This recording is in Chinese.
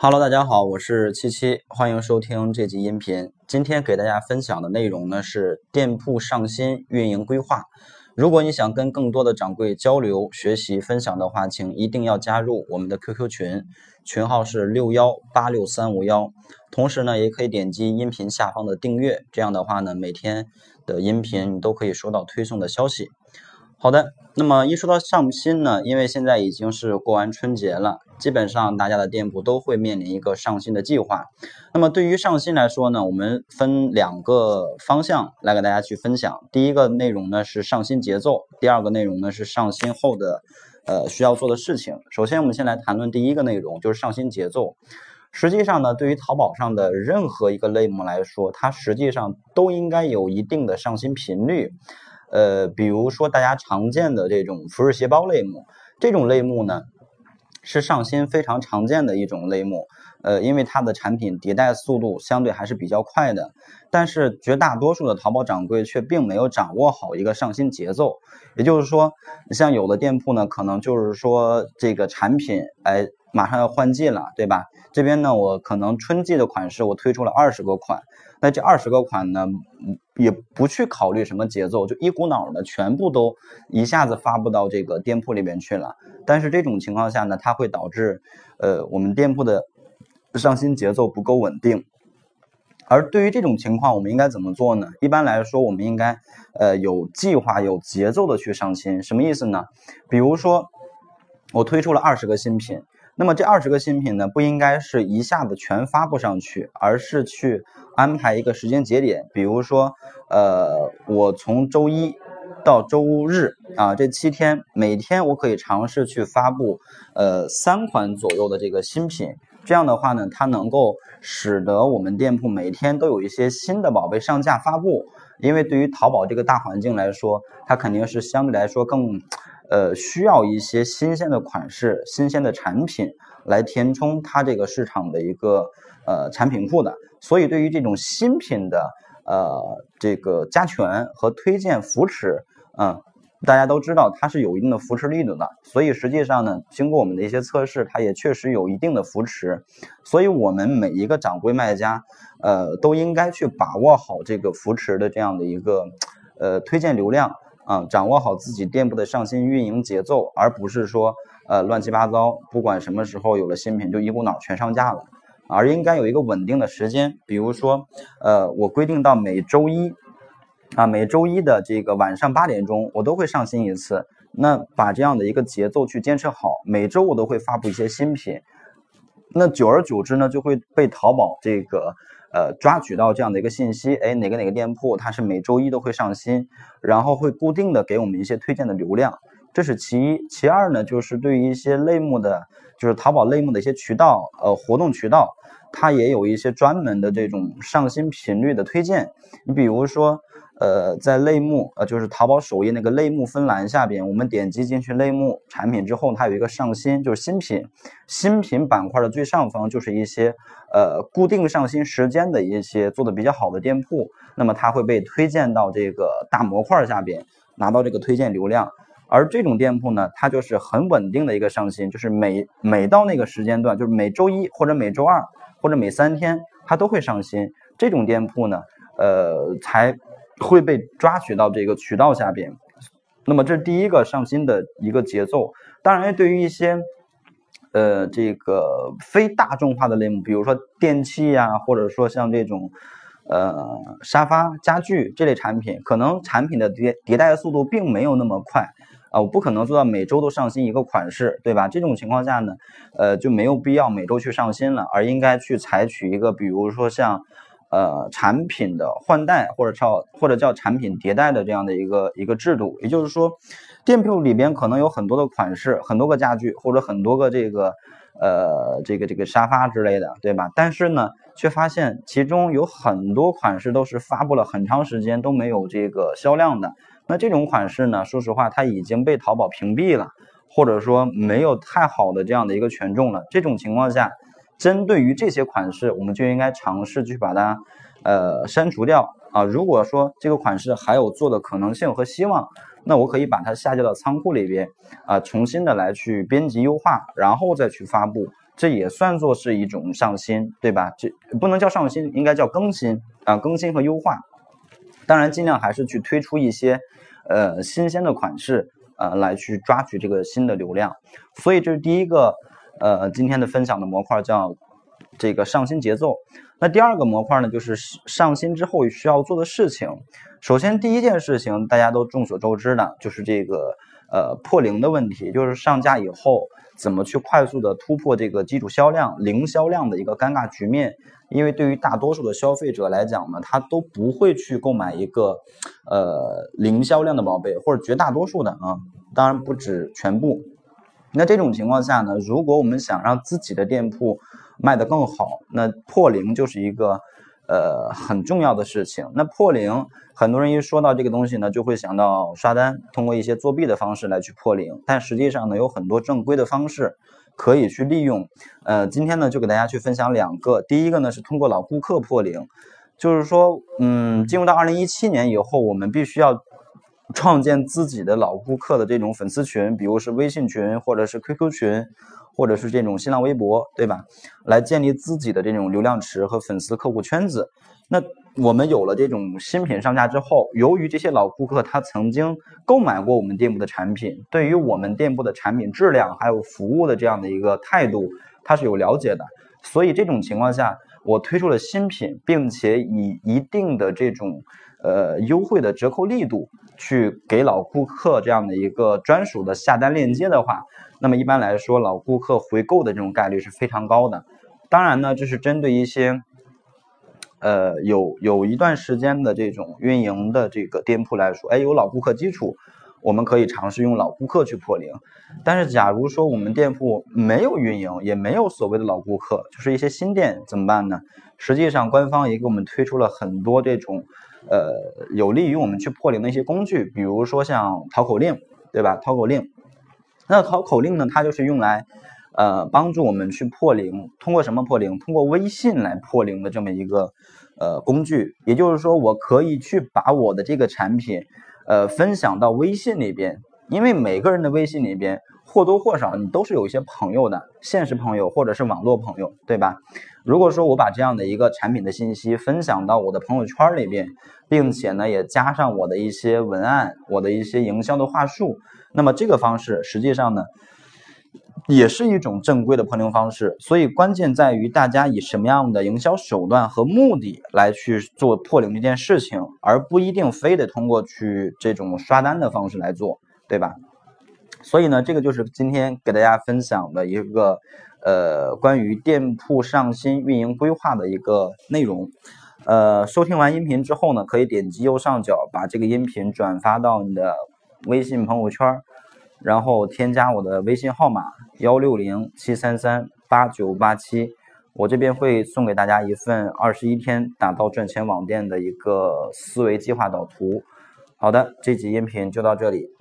Hello，大家好，我是七七，欢迎收听这集音频。今天给大家分享的内容呢是店铺上新运营规划。如果你想跟更多的掌柜交流、学习、分享的话，请一定要加入我们的 QQ 群，群号是六幺八六三五幺。同时呢，也可以点击音频下方的订阅，这样的话呢，每天的音频你都可以收到推送的消息。好的，那么一说到上新呢，因为现在已经是过完春节了，基本上大家的店铺都会面临一个上新的计划。那么对于上新来说呢，我们分两个方向来给大家去分享。第一个内容呢是上新节奏，第二个内容呢是上新后的呃需要做的事情。首先，我们先来谈论第一个内容，就是上新节奏。实际上呢，对于淘宝上的任何一个类目来说，它实际上都应该有一定的上新频率。呃，比如说大家常见的这种服饰鞋包类目，这种类目呢是上新非常常见的一种类目。呃，因为它的产品迭代速度相对还是比较快的，但是绝大多数的淘宝掌柜却并没有掌握好一个上新节奏。也就是说，像有的店铺呢，可能就是说这个产品哎马上要换季了，对吧？这边呢，我可能春季的款式我推出了二十个款，那这二十个款呢？也不去考虑什么节奏，就一股脑的全部都一下子发布到这个店铺里边去了。但是这种情况下呢，它会导致呃我们店铺的上新节奏不够稳定。而对于这种情况，我们应该怎么做呢？一般来说，我们应该呃有计划、有节奏的去上新。什么意思呢？比如说我推出了二十个新品。那么这二十个新品呢，不应该是一下子全发布上去，而是去安排一个时间节点，比如说，呃，我从周一到周日啊，这七天，每天我可以尝试去发布，呃，三款左右的这个新品。这样的话呢，它能够使得我们店铺每天都有一些新的宝贝上架发布。因为对于淘宝这个大环境来说，它肯定是相对来说更。呃，需要一些新鲜的款式、新鲜的产品来填充它这个市场的一个呃产品库的，所以对于这种新品的呃这个加权和推荐扶持，嗯，大家都知道它是有一定的扶持力度的，所以实际上呢，经过我们的一些测试，它也确实有一定的扶持，所以我们每一个掌柜卖家，呃，都应该去把握好这个扶持的这样的一个呃推荐流量。啊，掌握好自己店铺的上新运营节奏，而不是说呃乱七八糟，不管什么时候有了新品就一股脑全上架了，而应该有一个稳定的时间，比如说呃我规定到每周一啊每周一的这个晚上八点钟我都会上新一次，那把这样的一个节奏去坚持好，每周我都会发布一些新品，那久而久之呢就会被淘宝这个。呃，抓取到这样的一个信息，哎，哪个哪个店铺它是每周一都会上新，然后会固定的给我们一些推荐的流量，这是其一。其二呢，就是对于一些类目的，就是淘宝类目的一些渠道，呃，活动渠道，它也有一些专门的这种上新频率的推荐。你比如说。呃，在类目，呃，就是淘宝首页那个类目分栏下边，我们点击进去类目产品之后，它有一个上新，就是新品，新品板块的最上方就是一些呃固定上新时间的一些做的比较好的店铺，那么它会被推荐到这个大模块下边，拿到这个推荐流量。而这种店铺呢，它就是很稳定的一个上新，就是每每到那个时间段，就是每周一或者每周二或者每三天，它都会上新。这种店铺呢，呃，才。会被抓取到这个渠道下边，那么这是第一个上新的一个节奏。当然，对于一些呃这个非大众化的类目，比如说电器呀，或者说像这种呃沙发、家具这类产品，可能产品的迭迭代的速度并没有那么快啊，我不可能做到每周都上新一个款式，对吧？这种情况下呢，呃就没有必要每周去上新了，而应该去采取一个，比如说像。呃，产品的换代或者叫或者叫产品迭代的这样的一个一个制度，也就是说，店铺里边可能有很多的款式，很多个家具或者很多个这个呃这个这个沙发之类的，对吧？但是呢，却发现其中有很多款式都是发布了很长时间都没有这个销量的。那这种款式呢，说实话，它已经被淘宝屏蔽了，或者说没有太好的这样的一个权重了。这种情况下。针对于这些款式，我们就应该尝试去把它，呃，删除掉啊。如果说这个款式还有做的可能性和希望，那我可以把它下架到仓库里边啊，重新的来去编辑优化，然后再去发布。这也算作是一种上新，对吧？这不能叫上新，应该叫更新啊，更新和优化。当然，尽量还是去推出一些呃新鲜的款式，呃，来去抓取这个新的流量。所以这是第一个呃今天的分享的模块，叫这个上新节奏。那第二个模块呢，就是上新之后需要做的事情。首先，第一件事情大家都众所周知的，就是这个呃破零的问题，就是上架以后怎么去快速的突破这个基础销量零销量的一个尴尬局面。因为对于大多数的消费者来讲呢，他都不会去购买一个呃零销量的宝贝，或者绝大多数的啊，当然不止全部。那这种情况下呢，如果我们想让自己的店铺卖得更好，那破零就是一个。呃，很重要的事情。那破零，很多人一说到这个东西呢，就会想到刷单，通过一些作弊的方式来去破零。但实际上呢，有很多正规的方式可以去利用。呃，今天呢，就给大家去分享两个。第一个呢，是通过老顾客破零，就是说，嗯，进入到二零一七年以后，我们必须要创建自己的老顾客的这种粉丝群，比如是微信群或者是 QQ 群。或者是这种新浪微博，对吧？来建立自己的这种流量池和粉丝客户圈子。那我们有了这种新品上架之后，由于这些老顾客他曾经购买过我们店铺的产品，对于我们店铺的产品质量还有服务的这样的一个态度，他是有了解的。所以这种情况下，我推出了新品，并且以一定的这种呃优惠的折扣力度去给老顾客这样的一个专属的下单链接的话。那么一般来说，老顾客回购的这种概率是非常高的。当然呢，这是针对一些，呃，有有一段时间的这种运营的这个店铺来说，哎，有老顾客基础，我们可以尝试用老顾客去破零。但是，假如说我们店铺没有运营，也没有所谓的老顾客，就是一些新店怎么办呢？实际上，官方也给我们推出了很多这种，呃，有利于我们去破零的一些工具，比如说像淘口令，对吧？淘口令。那淘口令呢？它就是用来，呃，帮助我们去破零。通过什么破零？通过微信来破零的这么一个呃工具。也就是说，我可以去把我的这个产品，呃，分享到微信里边。因为每个人的微信里边或多或少你都是有一些朋友的，现实朋友或者是网络朋友，对吧？如果说我把这样的一个产品的信息分享到我的朋友圈里边，并且呢也加上我的一些文案，我的一些营销的话术。那么这个方式实际上呢，也是一种正规的破零方式。所以关键在于大家以什么样的营销手段和目的来去做破零这件事情，而不一定非得通过去这种刷单的方式来做，对吧？所以呢，这个就是今天给大家分享的一个呃关于店铺上新运营规划的一个内容。呃，收听完音频之后呢，可以点击右上角把这个音频转发到你的。微信朋友圈，然后添加我的微信号码幺六零七三三八九八七，我这边会送给大家一份二十一天打造赚钱网店的一个思维计划导图。好的，这集音频就到这里。